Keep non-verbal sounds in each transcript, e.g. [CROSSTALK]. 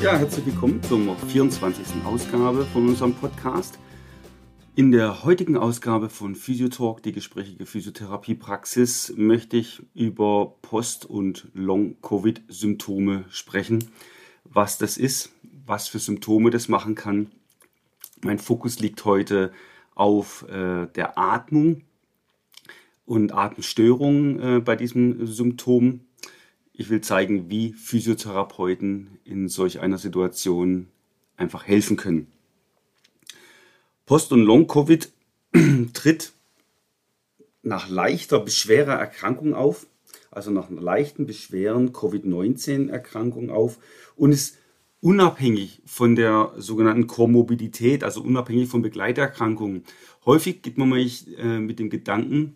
Ja, herzlich willkommen zur 24. Ausgabe von unserem Podcast. In der heutigen Ausgabe von Physiotalk, die gesprächige Physiotherapiepraxis, möchte ich über Post- und Long-Covid-Symptome sprechen. Was das ist, was für Symptome das machen kann. Mein Fokus liegt heute auf äh, der Atmung und Atemstörungen äh, bei diesem Symptom ich will zeigen, wie Physiotherapeuten in solch einer Situation einfach helfen können. Post- und Long-Covid [CLEARS THROAT] tritt nach leichter bis schwerer Erkrankung auf, also nach leichten bis schweren Covid-19-Erkrankung auf und ist unabhängig von der sogenannten Komorbidität, also unabhängig von Begleiterkrankungen. Häufig geht man mal äh, mit dem Gedanken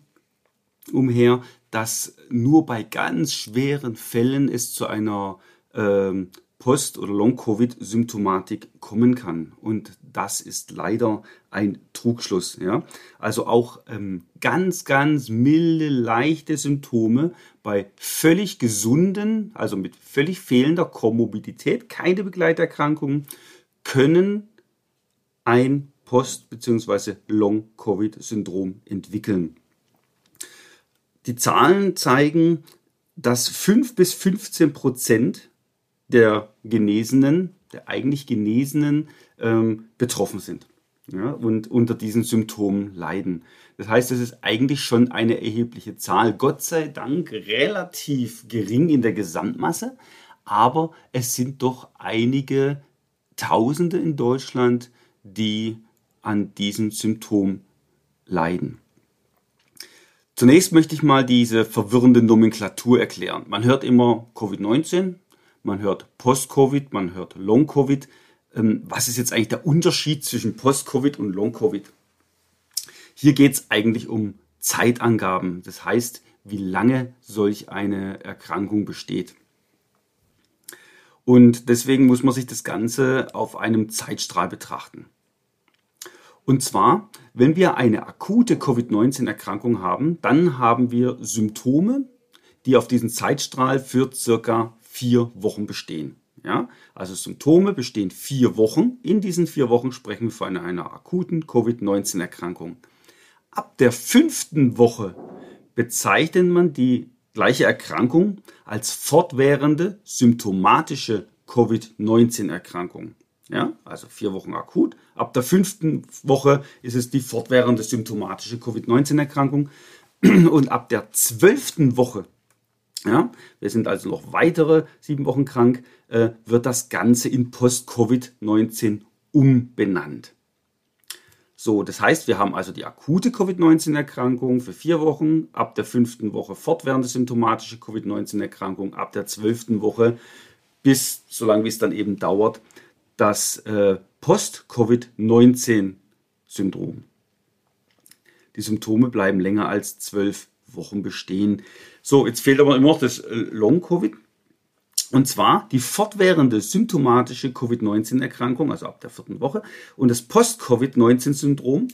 umher, dass nur bei ganz schweren Fällen es zu einer ähm, Post- oder Long-Covid-Symptomatik kommen kann. Und das ist leider ein Trugschluss. Ja? Also auch ähm, ganz, ganz milde, leichte Symptome bei völlig gesunden, also mit völlig fehlender Komorbidität, keine Begleiterkrankungen, können ein Post- bzw. Long-Covid-Syndrom entwickeln. Die Zahlen zeigen, dass 5 bis 15 Prozent der Genesenen, der eigentlich Genesenen, ähm, betroffen sind ja, und unter diesen Symptomen leiden. Das heißt, es ist eigentlich schon eine erhebliche Zahl. Gott sei Dank relativ gering in der Gesamtmasse, aber es sind doch einige Tausende in Deutschland, die an diesem Symptom leiden. Zunächst möchte ich mal diese verwirrende Nomenklatur erklären. Man hört immer Covid-19, man hört Post-Covid, man hört Long-Covid. Ähm, was ist jetzt eigentlich der Unterschied zwischen Post-Covid und Long-Covid? Hier geht es eigentlich um Zeitangaben, das heißt, wie lange solch eine Erkrankung besteht. Und deswegen muss man sich das Ganze auf einem Zeitstrahl betrachten. Und zwar, wenn wir eine akute Covid-19-Erkrankung haben, dann haben wir Symptome, die auf diesen Zeitstrahl für circa vier Wochen bestehen. Ja, also Symptome bestehen vier Wochen. In diesen vier Wochen sprechen wir von einer akuten Covid-19-Erkrankung. Ab der fünften Woche bezeichnet man die gleiche Erkrankung als fortwährende symptomatische Covid-19-Erkrankung. Ja, also vier Wochen akut. Ab der fünften Woche ist es die fortwährende symptomatische Covid-19-Erkrankung. [CLEARS THROAT] Und ab der zwölften Woche, ja, wir sind also noch weitere sieben Wochen krank, äh, wird das Ganze in Post-Covid-19 umbenannt. So, das heißt, wir haben also die akute Covid-19-Erkrankung für vier Wochen, ab der fünften Woche fortwährende symptomatische Covid-19-Erkrankung, ab der zwölften Woche bis, solange wie es dann eben dauert, das äh, Post-Covid-19-Syndrom. Die Symptome bleiben länger als zwölf Wochen bestehen. So, jetzt fehlt aber immer noch das äh, Long-Covid. Und zwar die fortwährende symptomatische Covid-19-Erkrankung, also ab der vierten Woche. Und das Post-Covid-19-Syndrom,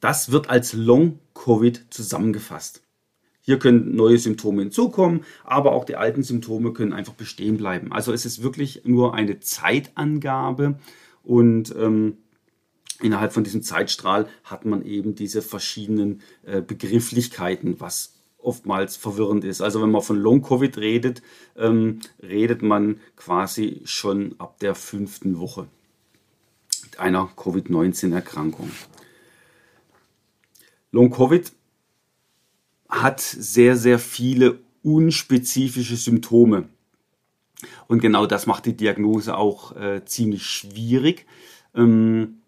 das wird als Long-Covid zusammengefasst. Hier können neue Symptome hinzukommen, aber auch die alten Symptome können einfach bestehen bleiben. Also es ist wirklich nur eine Zeitangabe und ähm, innerhalb von diesem Zeitstrahl hat man eben diese verschiedenen äh, Begrifflichkeiten, was oftmals verwirrend ist. Also wenn man von Long-Covid redet, ähm, redet man quasi schon ab der fünften Woche einer Covid-19-Erkrankung. Long-Covid hat sehr, sehr viele unspezifische Symptome. Und genau das macht die Diagnose auch äh, ziemlich schwierig, ähm,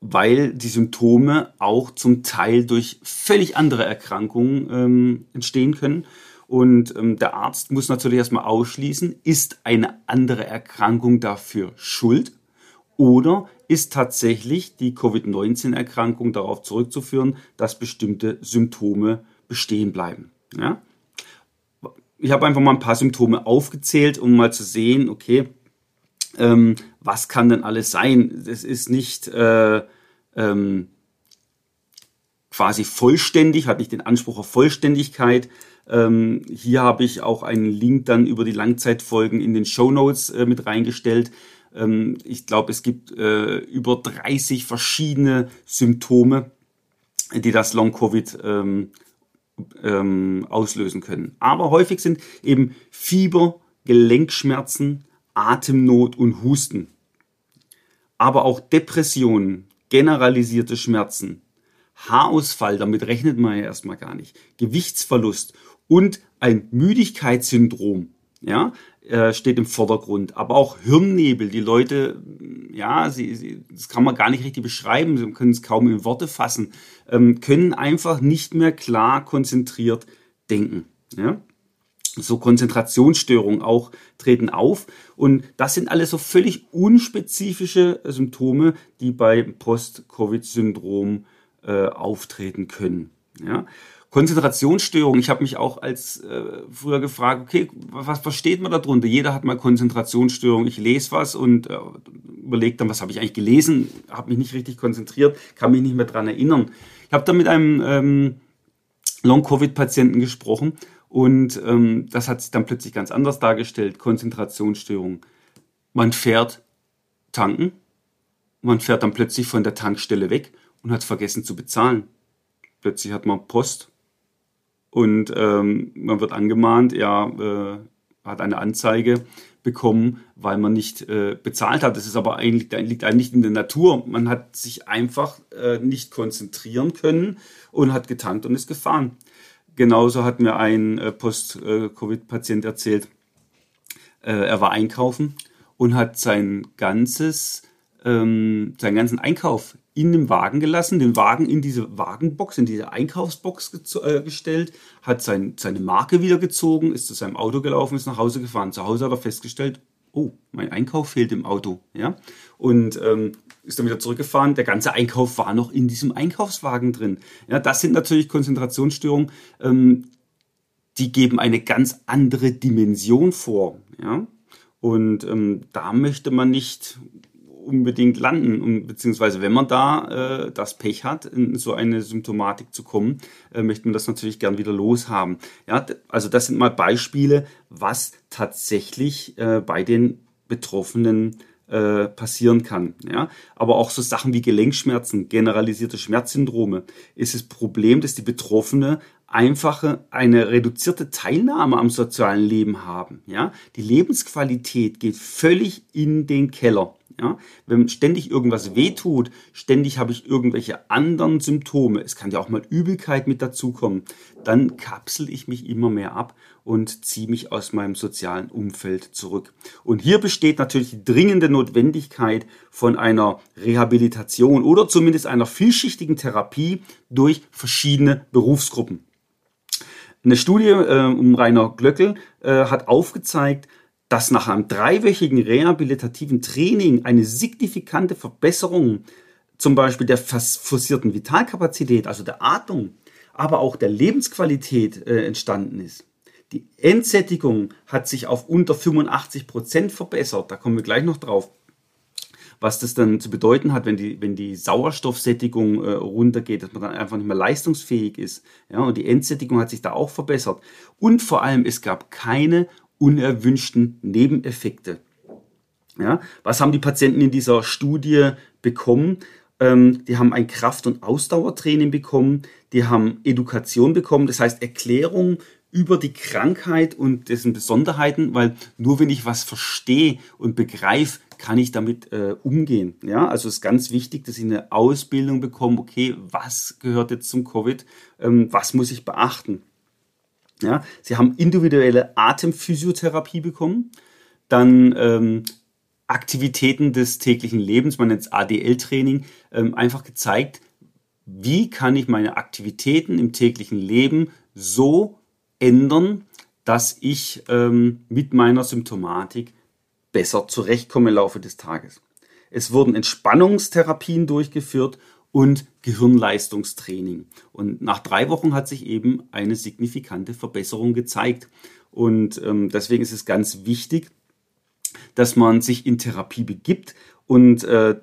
weil die Symptome auch zum Teil durch völlig andere Erkrankungen ähm, entstehen können. Und ähm, der Arzt muss natürlich erstmal ausschließen, ist eine andere Erkrankung dafür schuld oder ist tatsächlich die Covid-19-Erkrankung darauf zurückzuführen, dass bestimmte Symptome bestehen bleiben. Ja? Ich habe einfach mal ein paar Symptome aufgezählt, um mal zu sehen, okay, ähm, was kann denn alles sein? Es ist nicht äh, ähm, quasi vollständig, hat nicht den Anspruch auf Vollständigkeit. Ähm, hier habe ich auch einen Link dann über die Langzeitfolgen in den Show Notes äh, mit reingestellt. Ähm, ich glaube, es gibt äh, über 30 verschiedene Symptome, die das Long-Covid ähm, ähm, auslösen können. Aber häufig sind eben Fieber, Gelenkschmerzen, Atemnot und Husten. Aber auch Depressionen, generalisierte Schmerzen, Haarausfall, damit rechnet man ja erstmal gar nicht, Gewichtsverlust und ein Müdigkeitssyndrom, ja, äh, steht im Vordergrund. Aber auch Hirnnebel, die Leute, ja, sie, sie, das kann man gar nicht richtig beschreiben, sie können es kaum in Worte fassen, ähm, können einfach nicht mehr klar konzentriert denken, ja so Konzentrationsstörungen auch treten auf. Und das sind alles so völlig unspezifische Symptome, die beim Post-Covid-Syndrom äh, auftreten können. Ja? Konzentrationsstörung, ich habe mich auch als äh, früher gefragt, okay, was versteht man darunter? Jeder hat mal Konzentrationsstörung. Ich lese was und äh, überlege dann, was habe ich eigentlich gelesen, habe mich nicht richtig konzentriert, kann mich nicht mehr dran erinnern. Ich habe dann mit einem ähm, Long-Covid-Patienten gesprochen und ähm, das hat sich dann plötzlich ganz anders dargestellt. Konzentrationsstörung. Man fährt tanken, man fährt dann plötzlich von der Tankstelle weg und hat vergessen zu bezahlen. Plötzlich hat man Post und ähm, man wird angemahnt, ja, äh, hat eine Anzeige bekommen, weil man nicht äh, bezahlt hat. Das ist aber eigentlich liegt eigentlich in der Natur. Man hat sich einfach äh, nicht konzentrieren können und hat getankt und ist gefahren. Genauso hat mir ein äh, Post-Covid-Patient erzählt, äh, er war einkaufen und hat sein ganzes, ähm, seinen ganzen Einkauf in den Wagen gelassen, den Wagen in diese Wagenbox, in diese Einkaufsbox äh, gestellt, hat sein, seine Marke wieder gezogen, ist zu seinem Auto gelaufen, ist nach Hause gefahren. Zu Hause hat er festgestellt, oh, mein Einkauf fehlt im Auto. Ja? Und ähm, ist dann wieder zurückgefahren. Der ganze Einkauf war noch in diesem Einkaufswagen drin. Ja, das sind natürlich Konzentrationsstörungen, ähm, die geben eine ganz andere Dimension vor. Ja? Und ähm, da möchte man nicht unbedingt landen. Und, beziehungsweise wenn man da äh, das Pech hat, in so eine Symptomatik zu kommen, äh, möchte man das natürlich gern wieder loshaben. Ja, also das sind mal Beispiele, was tatsächlich äh, bei den Betroffenen äh, passieren kann. Ja? Aber auch so Sachen wie Gelenkschmerzen, generalisierte Schmerzsyndrome ist das Problem, dass die Betroffene einfache eine reduzierte Teilnahme am sozialen Leben haben. Ja? Die Lebensqualität geht völlig in den Keller. Ja? Wenn ständig irgendwas wehtut, ständig habe ich irgendwelche anderen Symptome, es kann ja auch mal Übelkeit mit dazukommen, dann kapsel ich mich immer mehr ab und ziehe mich aus meinem sozialen Umfeld zurück. Und hier besteht natürlich die dringende Notwendigkeit von einer Rehabilitation oder zumindest einer vielschichtigen Therapie durch verschiedene Berufsgruppen. Eine Studie äh, um Rainer Glöckel äh, hat aufgezeigt, dass nach einem dreiwöchigen rehabilitativen Training eine signifikante Verbesserung zum Beispiel der forcierten Vitalkapazität, also der Atmung, aber auch der Lebensqualität äh, entstanden ist. Die Endsättigung hat sich auf unter 85 Prozent verbessert. Da kommen wir gleich noch drauf. Was das dann zu bedeuten hat, wenn die, wenn die Sauerstoffsättigung äh, runtergeht, dass man dann einfach nicht mehr leistungsfähig ist. Ja, und die Endsättigung hat sich da auch verbessert. Und vor allem, es gab keine unerwünschten Nebeneffekte. Ja, was haben die Patienten in dieser Studie bekommen? Ähm, die haben ein Kraft- und Ausdauertraining bekommen, die haben Education bekommen, das heißt Erklärung über die Krankheit und dessen Besonderheiten, weil nur wenn ich was verstehe und begreife, kann ich damit äh, umgehen. Ja, also ist ganz wichtig, dass ich eine Ausbildung bekomme. Okay, was gehört jetzt zum Covid? Ähm, was muss ich beachten? Ja, sie haben individuelle Atemphysiotherapie bekommen, dann ähm, Aktivitäten des täglichen Lebens, man nennt es ADL-Training, ähm, einfach gezeigt, wie kann ich meine Aktivitäten im täglichen Leben so ändern, dass ich ähm, mit meiner Symptomatik besser zurechtkomme im Laufe des Tages. Es wurden Entspannungstherapien durchgeführt und Gehirnleistungstraining. Und nach drei Wochen hat sich eben eine signifikante Verbesserung gezeigt. Und ähm, deswegen ist es ganz wichtig, dass man sich in Therapie begibt und äh,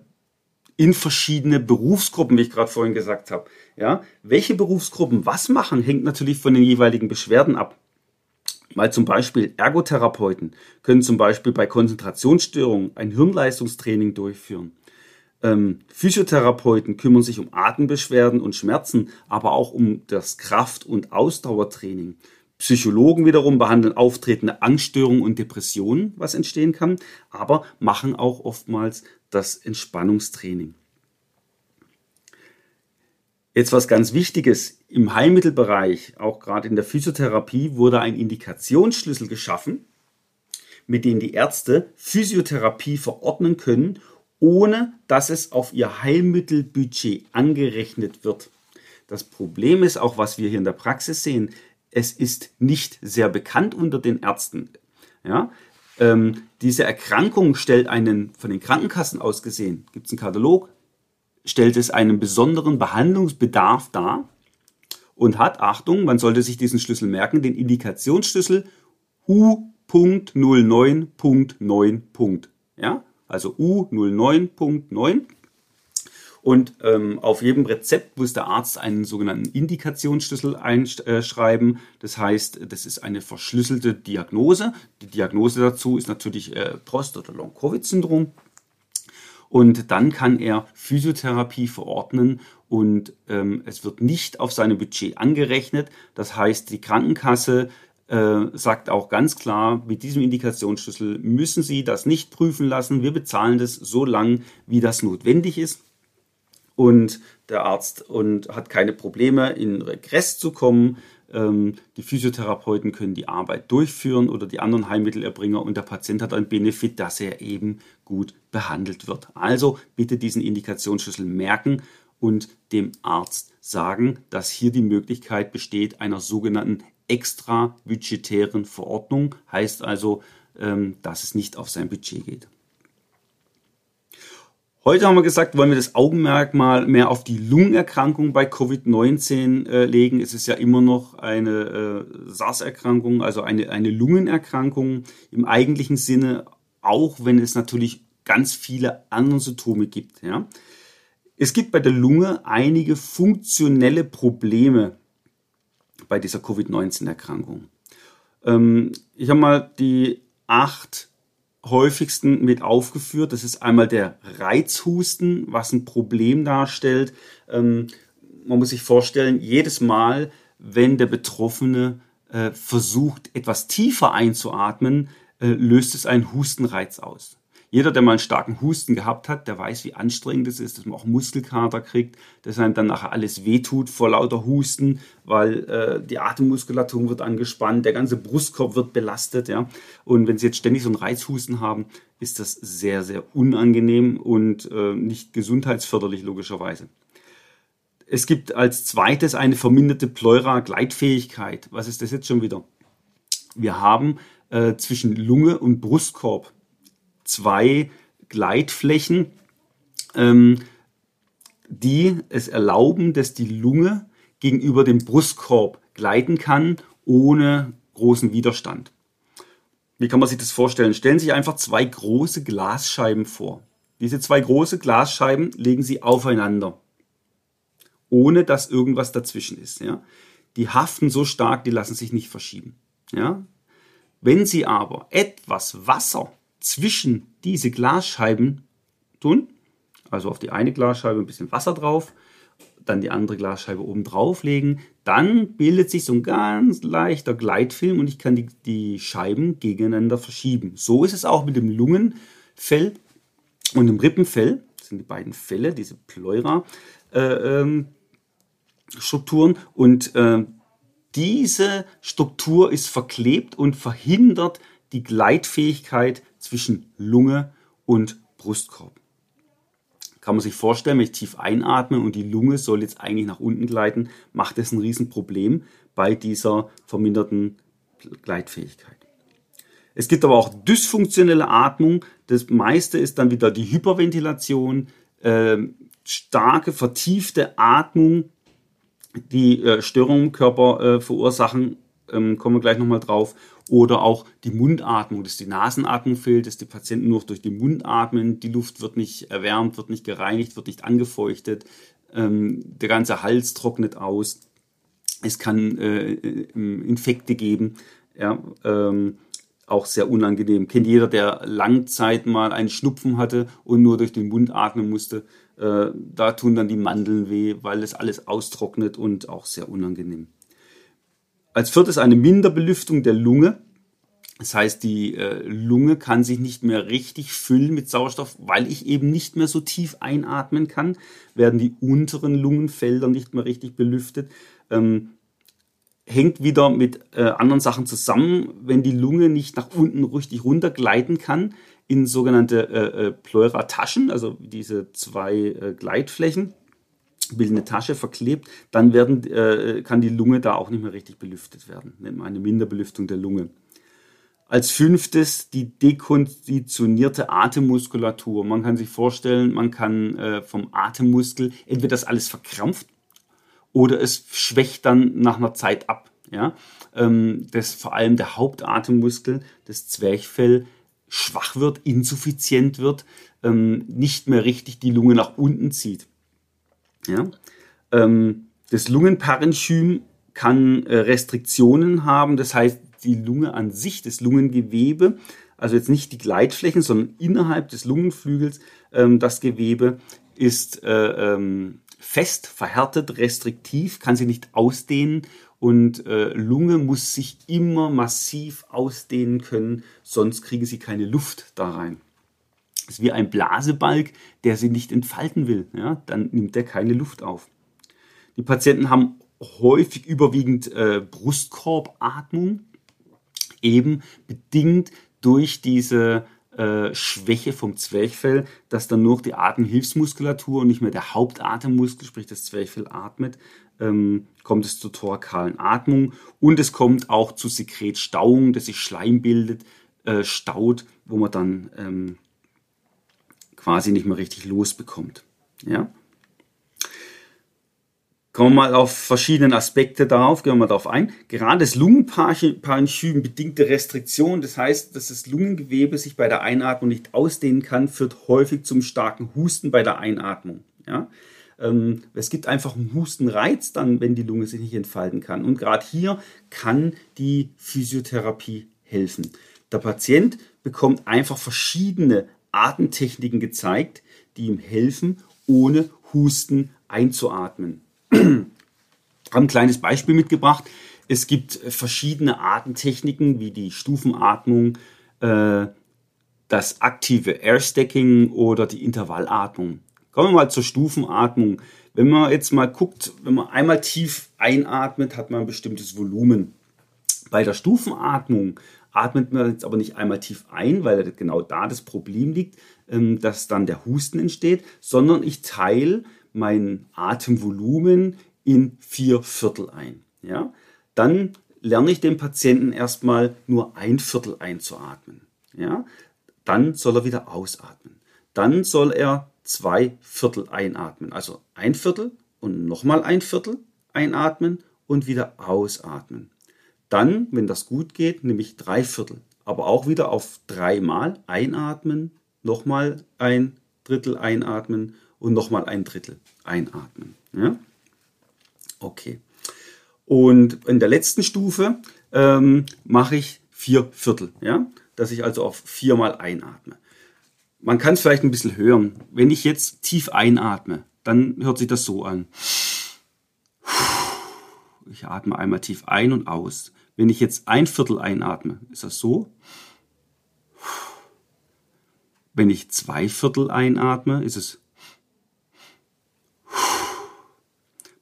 in verschiedene Berufsgruppen, wie ich gerade vorhin gesagt habe. Ja, welche Berufsgruppen was machen, hängt natürlich von den jeweiligen Beschwerden ab. Mal zum Beispiel Ergotherapeuten können zum Beispiel bei Konzentrationsstörungen ein Hirnleistungstraining durchführen. Ähm, Physiotherapeuten kümmern sich um Atembeschwerden und Schmerzen, aber auch um das Kraft- und Ausdauertraining. Psychologen wiederum behandeln auftretende Angststörungen und Depressionen, was entstehen kann, aber machen auch oftmals das Entspannungstraining. Jetzt was ganz Wichtiges. Im Heilmittelbereich, auch gerade in der Physiotherapie, wurde ein Indikationsschlüssel geschaffen, mit dem die Ärzte Physiotherapie verordnen können, ohne dass es auf ihr Heilmittelbudget angerechnet wird. Das Problem ist auch, was wir hier in der Praxis sehen, es ist nicht sehr bekannt unter den Ärzten. Ja? Ähm, diese Erkrankung stellt einen, von den Krankenkassen aus gesehen, gibt es einen Katalog, stellt es einen besonderen Behandlungsbedarf dar und hat, Achtung, man sollte sich diesen Schlüssel merken, den Indikationsschlüssel U.09.9. Ja, also U09.9 und ähm, auf jedem Rezept muss der Arzt einen sogenannten Indikationsschlüssel einschreiben. Das heißt, das ist eine verschlüsselte Diagnose. Die Diagnose dazu ist natürlich äh, Post- oder Long-Covid-Syndrom. Und dann kann er Physiotherapie verordnen und ähm, es wird nicht auf seinem Budget angerechnet. Das heißt, die Krankenkasse äh, sagt auch ganz klar, mit diesem Indikationsschlüssel müssen Sie das nicht prüfen lassen. Wir bezahlen das so lang, wie das notwendig ist und der Arzt und hat keine Probleme, in Regress zu kommen. Ähm, die Physiotherapeuten können die Arbeit durchführen oder die anderen Heilmittelerbringer und der Patient hat einen Benefit, dass er eben gut behandelt wird. Also bitte diesen Indikationsschlüssel merken und dem Arzt sagen, dass hier die Möglichkeit besteht einer sogenannten extrabudgetären Verordnung. Heißt also, ähm, dass es nicht auf sein Budget geht. Heute haben wir gesagt, wollen wir das Augenmerk mal mehr auf die Lungenerkrankung bei Covid-19 äh, legen. Es ist ja immer noch eine äh, SARS-Erkrankung, also eine, eine Lungenerkrankung im eigentlichen Sinne, auch wenn es natürlich ganz viele andere Symptome gibt. Ja. Es gibt bei der Lunge einige funktionelle Probleme bei dieser Covid-19-Erkrankung. Ähm, ich habe mal die acht häufigsten mit aufgeführt. Das ist einmal der Reizhusten, was ein Problem darstellt. Ähm, man muss sich vorstellen, jedes Mal, wenn der Betroffene äh, versucht, etwas tiefer einzuatmen, äh, löst es einen Hustenreiz aus. Jeder, der mal einen starken Husten gehabt hat, der weiß, wie anstrengend es ist, dass man auch Muskelkater kriegt, dass einem dann nachher alles wehtut vor lauter Husten, weil äh, die Atemmuskulatur wird angespannt, der ganze Brustkorb wird belastet. Ja? Und wenn Sie jetzt ständig so einen Reizhusten haben, ist das sehr, sehr unangenehm und äh, nicht gesundheitsförderlich logischerweise. Es gibt als zweites eine verminderte Pleura-Gleitfähigkeit. Was ist das jetzt schon wieder? Wir haben äh, zwischen Lunge und Brustkorb zwei Gleitflächen, ähm, die es erlauben, dass die Lunge gegenüber dem Brustkorb gleiten kann, ohne großen Widerstand. Wie kann man sich das vorstellen? Stellen Sie sich einfach zwei große Glasscheiben vor. Diese zwei große Glasscheiben legen Sie aufeinander, ohne dass irgendwas dazwischen ist. Ja? Die haften so stark, die lassen sich nicht verschieben. Ja? Wenn Sie aber etwas Wasser zwischen diese Glasscheiben tun. Also auf die eine Glasscheibe ein bisschen Wasser drauf, dann die andere Glasscheibe oben drauf legen. Dann bildet sich so ein ganz leichter Gleitfilm und ich kann die, die Scheiben gegeneinander verschieben. So ist es auch mit dem Lungenfell und dem Rippenfell. Das sind die beiden Fälle, diese Pleura-Strukturen. Äh, ähm, und äh, diese Struktur ist verklebt und verhindert die Gleitfähigkeit zwischen Lunge und Brustkorb. Kann man sich vorstellen, wenn ich tief einatme und die Lunge soll jetzt eigentlich nach unten gleiten, macht das ein Riesenproblem bei dieser verminderten Gleitfähigkeit. Es gibt aber auch dysfunktionelle Atmung. Das meiste ist dann wieder die Hyperventilation, äh, starke, vertiefte Atmung, die äh, Störungen im Körper äh, verursachen, ähm, kommen wir gleich nochmal drauf. Oder auch die Mundatmung, dass die Nasenatmung fehlt, dass die Patienten nur durch den Mund atmen, die Luft wird nicht erwärmt, wird nicht gereinigt, wird nicht angefeuchtet, ähm, der ganze Hals trocknet aus, es kann äh, äh Infekte geben, ja, ähm, auch sehr unangenehm. Kennt jeder, der Langzeit mal einen Schnupfen hatte und nur durch den Mund atmen musste. Äh, da tun dann die Mandeln weh, weil es alles austrocknet und auch sehr unangenehm. Als viertes eine Minderbelüftung der Lunge. Das heißt, die äh, Lunge kann sich nicht mehr richtig füllen mit Sauerstoff, weil ich eben nicht mehr so tief einatmen kann, werden die unteren Lungenfelder nicht mehr richtig belüftet. Ähm, hängt wieder mit äh, anderen Sachen zusammen, wenn die Lunge nicht nach unten richtig runtergleiten kann in sogenannte äh, äh, Pleurataschen, also diese zwei äh, Gleitflächen bilden eine Tasche verklebt, dann werden, äh, kann die Lunge da auch nicht mehr richtig belüftet werden. Nennt man eine Minderbelüftung der Lunge. Als fünftes die dekonditionierte Atemmuskulatur. Man kann sich vorstellen, man kann äh, vom Atemmuskel entweder das alles verkrampft oder es schwächt dann nach einer Zeit ab. Ja? Ähm, dass vor allem der Hauptatemmuskel, das Zwerchfell, schwach wird, insuffizient wird, ähm, nicht mehr richtig die Lunge nach unten zieht. Ja? Ähm, das Lungenparenchym kann äh, Restriktionen haben, das heißt, die Lunge an sich, das Lungengewebe, also jetzt nicht die Gleitflächen, sondern innerhalb des Lungenflügels, ähm, das Gewebe ist äh, ähm, fest, verhärtet, restriktiv, kann sich nicht ausdehnen und äh, Lunge muss sich immer massiv ausdehnen können, sonst kriegen sie keine Luft da rein. Ist wie ein Blasebalg, der sie nicht entfalten will. Ja? Dann nimmt er keine Luft auf. Die Patienten haben häufig überwiegend äh, Brustkorbatmung, eben bedingt durch diese äh, Schwäche vom Zwerchfell, dass dann nur die Atemhilfsmuskulatur und nicht mehr der Hauptatemmuskel, sprich das Zwerchfell, atmet, ähm, kommt es zur thorakalen Atmung und es kommt auch zu Sekretstauung, dass sich Schleim bildet, äh, staut, wo man dann ähm, quasi nicht mehr richtig losbekommt. Ja? Kommen wir mal auf verschiedene Aspekte darauf, gehen wir mal darauf ein. Gerade das Lungenparenchym bedingte Restriktion, das heißt, dass das Lungengewebe sich bei der Einatmung nicht ausdehnen kann, führt häufig zum starken Husten bei der Einatmung. Ja? Ähm, es gibt einfach einen Hustenreiz dann, wenn die Lunge sich nicht entfalten kann. Und gerade hier kann die Physiotherapie helfen. Der Patient bekommt einfach verschiedene Atemtechniken gezeigt, die ihm helfen, ohne Husten einzuatmen. [CLEARS THROAT] Ich habe ein kleines Beispiel mitgebracht. Es gibt verschiedene Atemtechniken wie die Stufenatmung, äh, das aktive Airstacking oder die Intervallatmung. Kommen wir mal zur Stufenatmung. Wenn man jetzt mal guckt, wenn man einmal tief einatmet, hat man ein bestimmtes Volumen. Bei der Stufenatmung atmet man jetzt aber nicht einmal tief ein, weil genau da das Problem liegt, ähm, dass dann der Husten entsteht, sondern ich teile mein Atemvolumen in vier Viertel ein. Ja? Dann lerne ich dem Patienten erstmal nur ein Viertel einzuatmen. Ja? Dann soll er wieder ausatmen. Dann soll er zwei Viertel einatmen. Also ein Viertel und nochmal ein Viertel einatmen und wieder ausatmen. Dann, wenn das gut geht, nehme ich drei Viertel. Aber auch wieder auf dreimal einatmen, nochmal ein Drittel einatmen und nochmal ein Drittel einatmen. Ja? Okay. Und in der letzten Stufe ähm, mache ich vier Viertel, ja? dass ich also auf viermal einatme. Man kann es vielleicht ein bisschen hören. Wenn ich jetzt tief einatme, dann hört sich das so an. Ich atme einmal tief ein und aus. Wenn ich jetzt ein Viertel einatme, ist das so. Wenn ich zwei Viertel einatme, ist es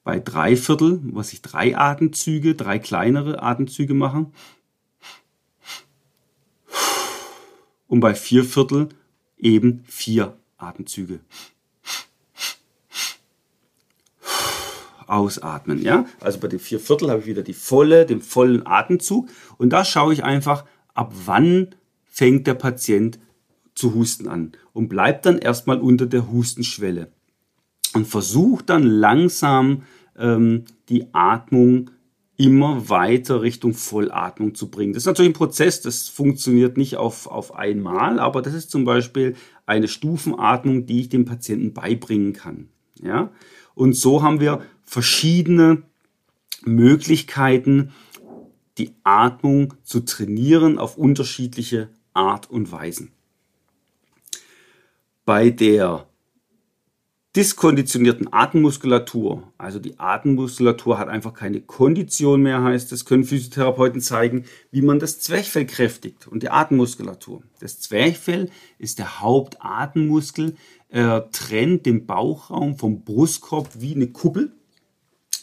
bei drei Viertel, was ich drei Atemzüge, drei kleinere Atemzüge mache. Und bei vier Viertel eben vier Atemzüge. Ausatmen. Ja? Also bei den vier Viertel habe ich wieder die volle, den vollen Atemzug und da schaue ich einfach, ab wann fängt der Patient zu husten an und bleibt dann erstmal unter der Hustenschwelle und versucht dann langsam ähm, die Atmung immer weiter Richtung Vollatmung zu bringen. Das ist natürlich ein Prozess, das funktioniert nicht auf, auf einmal, aber das ist zum Beispiel eine Stufenatmung, die ich dem Patienten beibringen kann. Ja? Und so haben wir verschiedene Möglichkeiten, die Atmung zu trainieren auf unterschiedliche Art und Weisen. Bei der diskonditionierten Atemmuskulatur, also die Atemmuskulatur hat einfach keine Kondition mehr, heißt es, können Physiotherapeuten zeigen, wie man das Zwerchfell kräftigt und die Atemmuskulatur. Das Zwerchfell ist der Hauptatemmuskel, er trennt den Bauchraum vom Brustkorb wie eine Kuppel.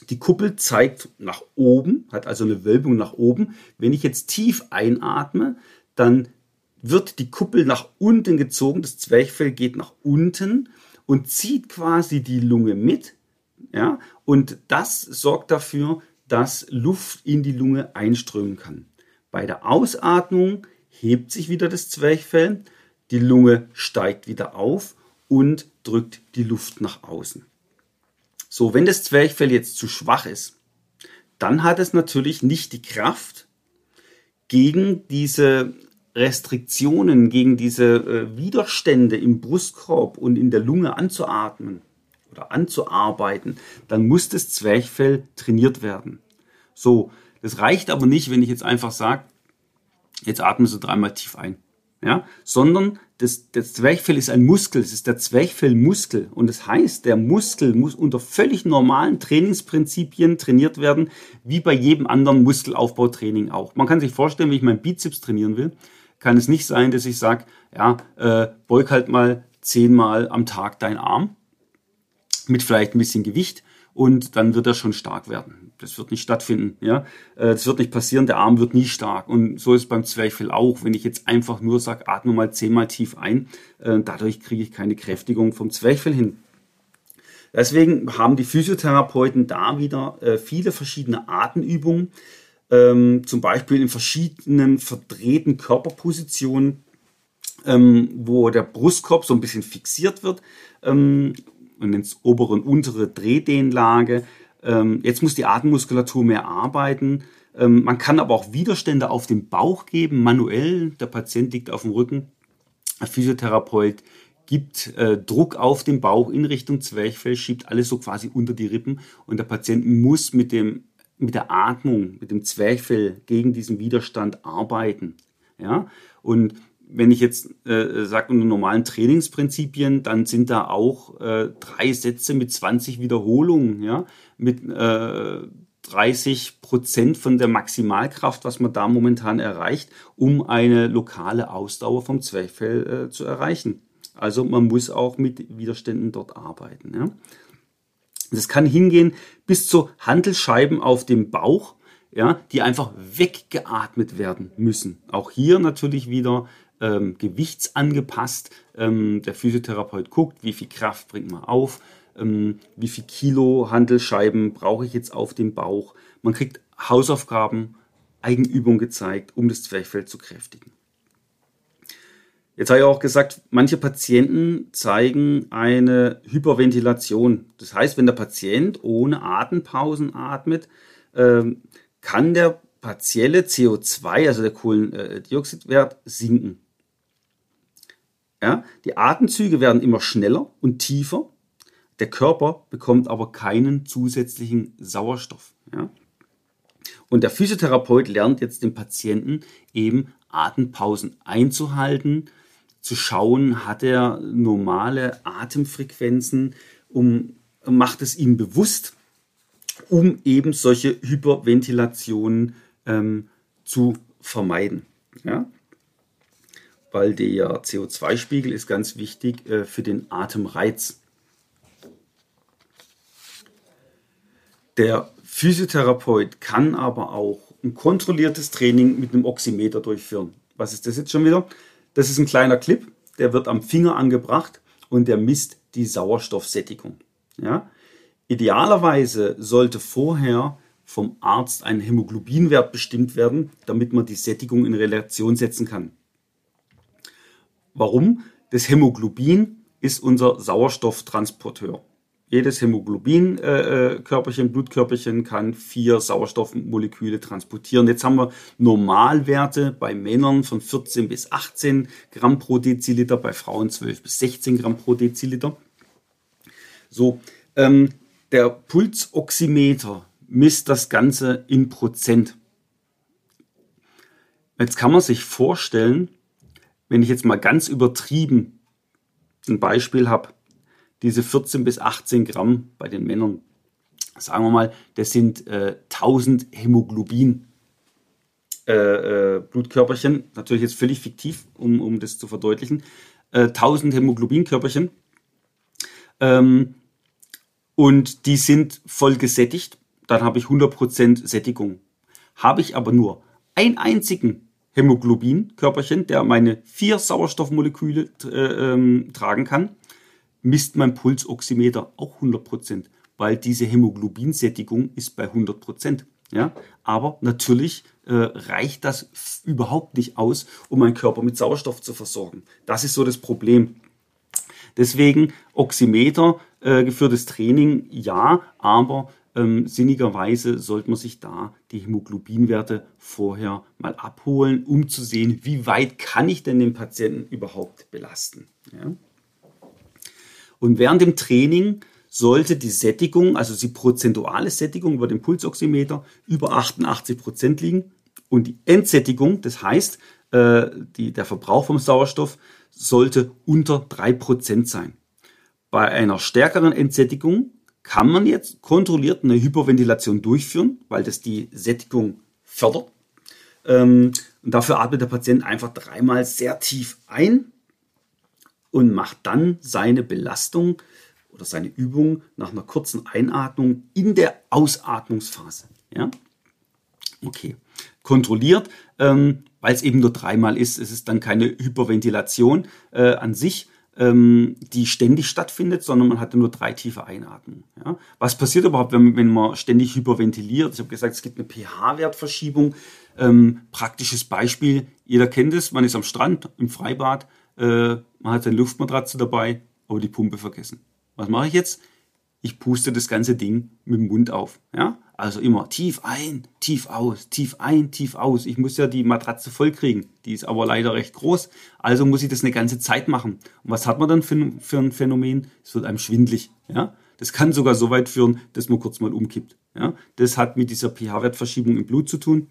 Die Kuppel zeigt nach oben, hat also eine Wölbung nach oben. Wenn ich jetzt tief einatme, dann wird die Kuppel nach unten gezogen, das Zwerchfell geht nach unten und zieht quasi die Lunge mit. Ja, und das sorgt dafür, dass Luft in die Lunge einströmen kann. Bei der Ausatmung hebt sich wieder das Zwerchfell, die Lunge steigt wieder auf und drückt die Luft nach außen. So, wenn das Zwerchfell jetzt zu schwach ist, dann hat es natürlich nicht die Kraft, gegen diese Restriktionen, gegen diese äh, Widerstände im Brustkorb und in der Lunge anzuatmen oder anzuarbeiten, dann muss das Zwerchfell trainiert werden. So, das reicht aber nicht, wenn ich jetzt einfach sage, jetzt atmen Sie dreimal tief ein. Ja, sondern das, das Zwerchfell ist ein Muskel, es ist der Zwerchfellmuskel und das heißt, der Muskel muss unter völlig normalen Trainingsprinzipien trainiert werden, wie bei jedem anderen Muskelaufbautraining auch. Man kann sich vorstellen, wenn ich meinen Bizeps trainieren will, kann es nicht sein, dass ich sage, ja, äh, beug halt mal zehnmal am Tag deinen Arm mit vielleicht ein bisschen Gewicht und dann wird er schon stark werden. Das wird nicht stattfinden, ja. Äh, das wird nicht passieren, der Arm wird nie stark. Und so ist es beim Zwerchfell auch. Wenn ich jetzt einfach nur sage, atme mal zehnmal tief ein, äh, dadurch kriege ich keine Kräftigung vom Zwerchfell hin. Deswegen haben die Physiotherapeuten da wieder äh, viele verschiedene Atemübungen, ähm, zum Beispiel in verschiedenen verdrehten Körperpositionen, ähm, wo der Brustkorb so ein bisschen fixiert wird ähm, und ins obere und untere Drehdehnlage. Ähm, jetzt muss die Atemmuskulatur mehr arbeiten. Ähm, man kann aber auch Widerstände auf den Bauch geben, manuell. Der Patient liegt auf dem Rücken. Der Physiotherapeut gibt äh, Druck auf den Bauch in Richtung Zwerchfell, schiebt alles so quasi unter die Rippen und der Patient muss mit dem mit der Atmung, mit dem Zwerchfell gegen diesen Widerstand arbeiten. Ja? Und wenn ich jetzt äh, sage, unter normalen Trainingsprinzipien, dann sind da auch äh, drei Sätze mit 20 Wiederholungen, ja, mit äh, 30 Prozent von der Maximalkraft, was man da momentan erreicht, um eine lokale Ausdauer vom Zwerchfell äh, zu erreichen. Also man muss auch mit Widerständen dort arbeiten. Ja. Das kann hingehen bis zu Handelscheiben auf dem Bauch, ja, die einfach weggeatmet werden müssen. Auch hier natürlich wieder ähm, gewichtsangepasst. Ähm, der Physiotherapeut guckt, wie viel Kraft bringt man auf, ähm, wie viel Kilo Handelscheiben brauche ich jetzt auf dem Bauch. Man kriegt Hausaufgaben, Eigenübung gezeigt, um das Zwerchfell zu kräftigen. Jetzt habe ich auch gesagt, manche Patienten zeigen eine Hyperventilation. Das heißt, wenn der Patient ohne Atempausen atmet, ähm, kann der partielle CO2, also der Kohlendioxidwert, sinken. Ja, die Atemzüge werden immer schneller und tiefer. Der Körper bekommt aber keinen zusätzlichen Sauerstoff. Ja. Und der Physiotherapeut lernt jetzt den Patienten eben Atempausen einzuhalten zu schauen, hat er normale Atemfrequenzen, um, macht es ihm bewusst, um eben solche Hyperventilationen ähm, zu vermeiden. Ja? Weil der CO2-Spiegel ist ganz wichtig äh, für den Atemreiz. Der Physiotherapeut kann aber auch ein kontrolliertes Training mit einem Oximeter durchführen. Was ist das jetzt schon wieder? Das ist ein kleiner Clip, der wird am Finger angebracht und der misst die Sauerstoffsättigung. Ja? Idealerweise sollte vorher vom Arzt ein Hämoglobinwert bestimmt werden, damit man die Sättigung in Relation setzen kann. Warum? Das Hämoglobin ist unser Sauerstofftransporteur. Jedes Hämoglobin-Körperchen, äh, äh Blutkörperchen kann vier Sauerstoffmoleküle transportieren. Jetzt haben wir Normalwerte bei Männern von 14 bis 18 Gramm pro Deziliter, bei Frauen 12 bis 16 Gramm pro Deziliter. So, ähm, der Pulsoximeter misst das Ganze in Prozent. Jetzt kann man sich vorstellen, wenn ich jetzt mal ganz übertrieben ein Beispiel habe, diese 14 bis 18 Gramm bei den Männern, sagen wir mal, das sind äh, 1000 Hämoglobin. Äh, äh, Blutkörperchen, natürlich jetzt völlig fiktiv, um, um das zu verdeutlichen, äh, 1000 Hämoglobinkörperchen. Ähm, und die sind voll gesättigt dann habe ich 100% Sättigung. Habe ich aber nur einen einzigen Hämoglobin-Körperchen, der meine vier Sauerstoffmoleküle äh, ähm, tragen kann, misst mein Pulsoximeter auch 100%, weil diese Hämoglobinsättigung ist bei 100%. Ja? Aber natürlich äh, reicht das überhaupt nicht aus, um meinen Körper mit Sauerstoff zu versorgen. Das ist so das Problem. Deswegen Oximeter, äh, geführtes Training, ja, aber ähm, sinnigerweise sollte man sich da die Hämoglobinwerte vorher mal abholen, um zu sehen, wie weit kann ich denn den Patienten überhaupt belasten. Ja? Und während dem Training sollte die Sättigung, also die prozentuale Sättigung über den Pulsoximeter, über 88 Prozent liegen. Und die Endsättigung, das heißt, äh, die, der Verbrauch vom Sauerstoff, sollte unter 3 Prozent sein. Bei einer stärkeren Entsättigung kann man jetzt kontrolliert eine Hyperventilation durchführen, weil das die Sättigung fördert. Ähm, und dafür atmet der Patient einfach dreimal sehr tief ein und macht dann seine Belastung oder seine Übung nach einer kurzen Einatmung in der Ausatmungsphase. Ja? Okay. Kontrolliert, ähm, weil es eben nur dreimal ist. Es ist dann keine Hyperventilation äh, an sich, ähm, die ständig stattfindet, sondern man hatte nur drei tiefe Einatmungen. Ja? Was passiert überhaupt, wenn, wenn man ständig hyperventiliert? Ich habe gesagt, es gibt eine pH-Wertverschiebung. Ähm, praktisches Beispiel, jeder kennt es, man ist am Strand, im Freibad, äh, man hat seine Luftmatratze dabei, aber die Pumpe vergessen. Was mache ich jetzt? Ich puste das ganze Ding mit dem Mund auf. Ja? Also immer tief ein, tief aus, tief ein, tief aus. Ich muss ja die Matratze voll kriegen. Die ist aber leider recht groß. Also muss ich das eine ganze Zeit machen. Und was hat man dann für, für ein Phänomen? Es wird einem schwindlig. Ja? Das kann sogar so weit führen, dass man kurz mal umkippt. Ja? Das hat mit dieser pH-Wertverschiebung im Blut zu tun.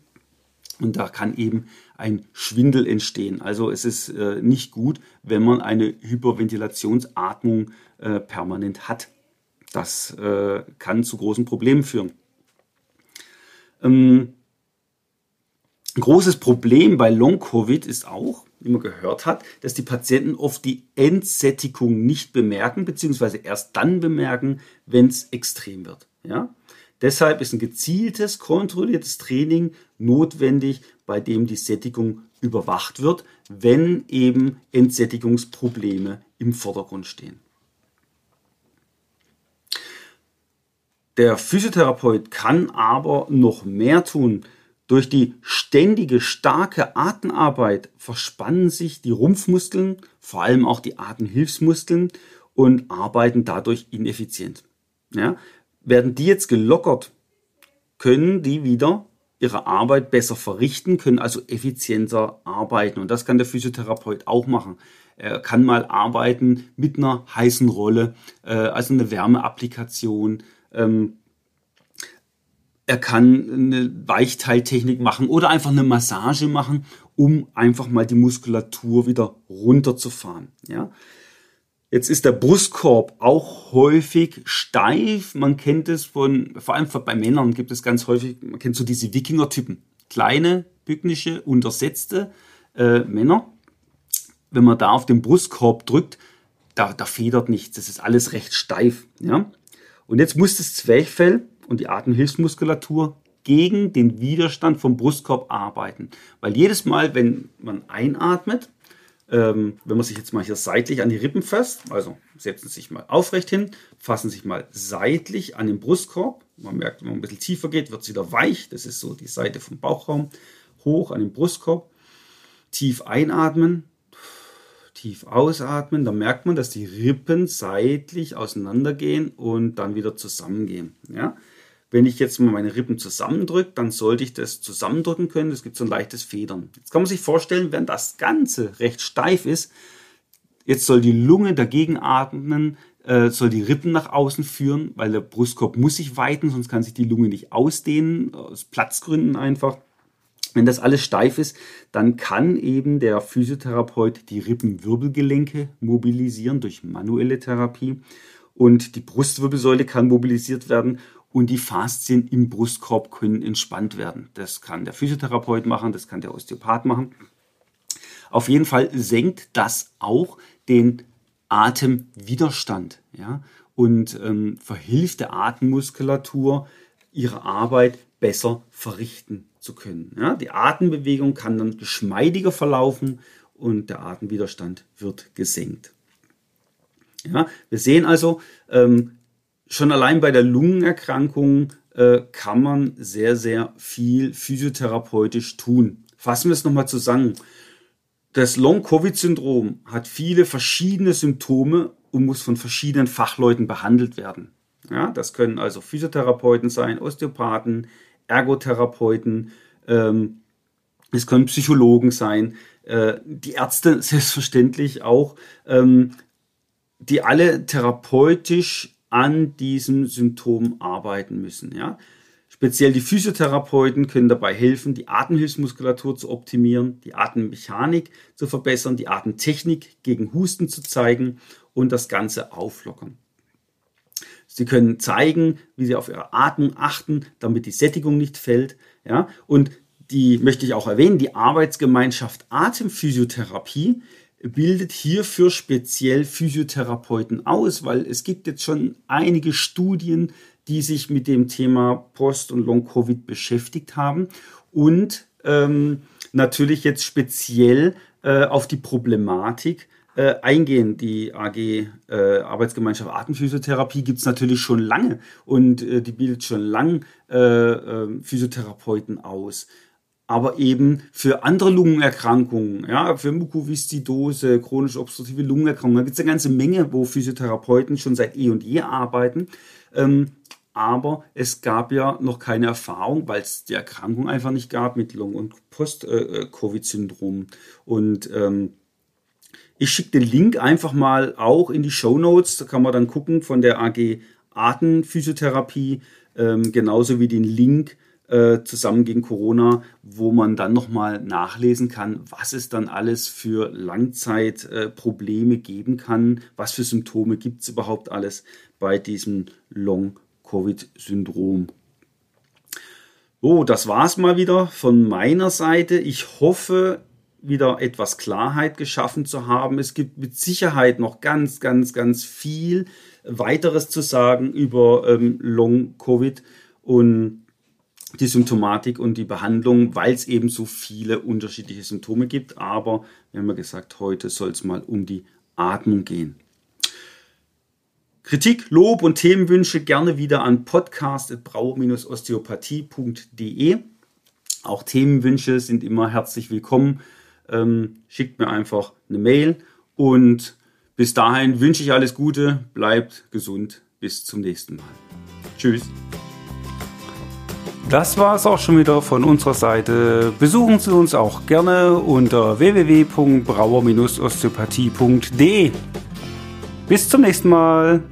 Und da kann eben ein Schwindel entstehen. Also es ist äh, nicht gut, wenn man eine Hyperventilationsatmung äh, permanent hat. Das äh, kann zu großen Problemen führen. Ähm, ein großes Problem bei Long-Covid ist auch, wie man gehört hat, dass die Patienten oft die Entsättigung nicht bemerken, beziehungsweise erst dann bemerken, wenn es extrem wird. Ja? Deshalb ist ein gezieltes, kontrolliertes Training notwendig, bei dem die Sättigung überwacht wird, wenn eben Entsättigungsprobleme im Vordergrund stehen. Der Physiotherapeut kann aber noch mehr tun. Durch die ständige starke Atemarbeit verspannen sich die Rumpfmuskeln, vor allem auch die Atemhilfsmuskeln und arbeiten dadurch ineffizient. Ja? Werden die jetzt gelockert, können die wieder ihre Arbeit besser verrichten, können also effizienter arbeiten. Und das kann der Physiotherapeut auch machen. Er kann mal arbeiten mit einer heißen Rolle, äh, also eine Wärmeapplikation, ähm, er kann eine Weichteiltechnik machen oder einfach eine Massage machen, um einfach mal die Muskulatur wieder runterzufahren. Ja? Jetzt ist der Brustkorb auch häufig steif. Man kennt es von, vor allem bei Männern gibt es ganz häufig, man kennt so diese Wikinger-Typen. Kleine, bücknische, untersetzte äh, Männer. Wenn man da auf den Brustkorb drückt, da, da federt nichts. Das ist alles recht steif. Ja? Und jetzt muss das Zwerchfell und die Atemhilfsmuskulatur gegen den Widerstand vom Brustkorb arbeiten. Weil jedes Mal, wenn man einatmet, ähm, wenn man sich jetzt mal hier seitlich an die Rippen fasst, also setzen sich mal aufrecht hin, fassen sich mal seitlich an den Brustkorb. Man merkt, wenn man ein bisschen tiefer geht, wird es wieder weich. Das ist so die Seite vom Bauchraum. Hoch an den Brustkorb. Tief einatmen, tief ausatmen. Da merkt man, dass die Rippen seitlich auseinandergehen und dann wieder zusammengehen. Ja? Wenn ich jetzt mal meine Rippen zusammendrücke, dann sollte ich das zusammendrücken können. Es gibt so ein leichtes Federn. Jetzt kann man sich vorstellen, wenn das Ganze recht steif ist, jetzt soll die Lunge dagegen atmen, äh, soll die Rippen nach außen führen, weil der Brustkorb muss sich weiten, sonst kann sich die Lunge nicht ausdehnen, aus Platzgründen einfach. Wenn das alles steif ist, dann kann eben der Physiotherapeut die Rippenwirbelgelenke mobilisieren durch manuelle Therapie und die Brustwirbelsäule kann mobilisiert werden und die Faszien im Brustkorb können entspannt werden. Das kann der Physiotherapeut machen, das kann der Osteopath machen. Auf jeden Fall senkt das auch den Atemwiderstand ja, und ähm, verhilft der Atemmuskulatur, ihre Arbeit besser verrichten zu können. Ja. Die Atembewegung kann dann geschmeidiger verlaufen und der Atemwiderstand wird gesenkt. Ja, wir sehen also, ähm, schon allein bei der Lungenerkrankung äh, kann man sehr, sehr viel physiotherapeutisch tun. Fassen wir es nochmal zusammen. Das Long-Covid-Syndrom hat viele verschiedene Symptome und muss von verschiedenen Fachleuten behandelt werden. Ja, das können also Physiotherapeuten sein, Osteopathen, Ergotherapeuten, ähm, es können Psychologen sein, äh, die Ärzte [LAUGHS] selbstverständlich auch, ähm, die alle therapeutisch an diesem Symptom arbeiten müssen. Ja? Speziell die Physiotherapeuten können dabei helfen, die Atemhilfsmuskulatur zu optimieren, die Atemmechanik zu verbessern, die Atemtechnik gegen Husten zu zeigen und das Ganze auflockern. Sie können zeigen, wie Sie auf Ihre Atmung achten, damit die Sättigung nicht fällt. Ja? Und die möchte ich auch erwähnen, die Arbeitsgemeinschaft Atemphysiotherapie bildet hierfür speziell Physiotherapeuten aus, weil es gibt jetzt schon einige Studien, die sich mit dem Thema Post- und Long-Covid beschäftigt haben und ähm, natürlich jetzt speziell äh, auf die Problematik äh, eingehen. Die AG äh, Arbeitsgemeinschaft Atemphysiotherapie gibt es natürlich schon lange und äh, die bildet schon lang äh, ähm, Physiotherapeuten aus aber eben für andere Lungenerkrankungen, ja, für Mukoviszidose, chronisch obstruktive Lungenerkrankungen, da gibt es eine ganze Menge, wo Physiotherapeuten schon seit eh und je arbeiten. Ähm, aber es gab ja noch keine Erfahrung, weil es die Erkrankung einfach nicht gab mit Long- und Post-Covid-Syndrom. Und ähm, ich schicke den Link einfach mal auch in die Show Notes. Da kann man dann gucken von der AG Artenphysiotherapie, ähm, genauso wie den Link äh, zusammen gegen Corona, wo man dann nochmal nachlesen kann, was es dann alles für Langzeitprobleme äh, geben kann, was für Symptome gibt es überhaupt alles bei diesem Long-Covid-Syndrom. So, das war es mal wieder von meiner Seite. Ich hoffe, wieder etwas Klarheit geschaffen zu haben. Es gibt mit Sicherheit noch ganz, ganz, ganz viel weiteres zu sagen über ähm, Long-Covid. Und die Symptomatik und die Behandlung, weil es eben so viele unterschiedliche Symptome gibt. Aber wir haben ja gesagt, heute soll es mal um die Atmung gehen. Kritik, Lob und Themenwünsche gerne wieder an podcast.brauer-osteopathie.de. Auch Themenwünsche sind immer herzlich willkommen. Ähm, schickt mir einfach eine Mail und bis dahin wünsche ich alles Gute, bleibt gesund, bis zum nächsten Mal. Tschüss. Das war es auch schon wieder von unserer Seite. Besuchen Sie uns auch gerne unter www.brauer-osteopathie.de. Bis zum nächsten Mal.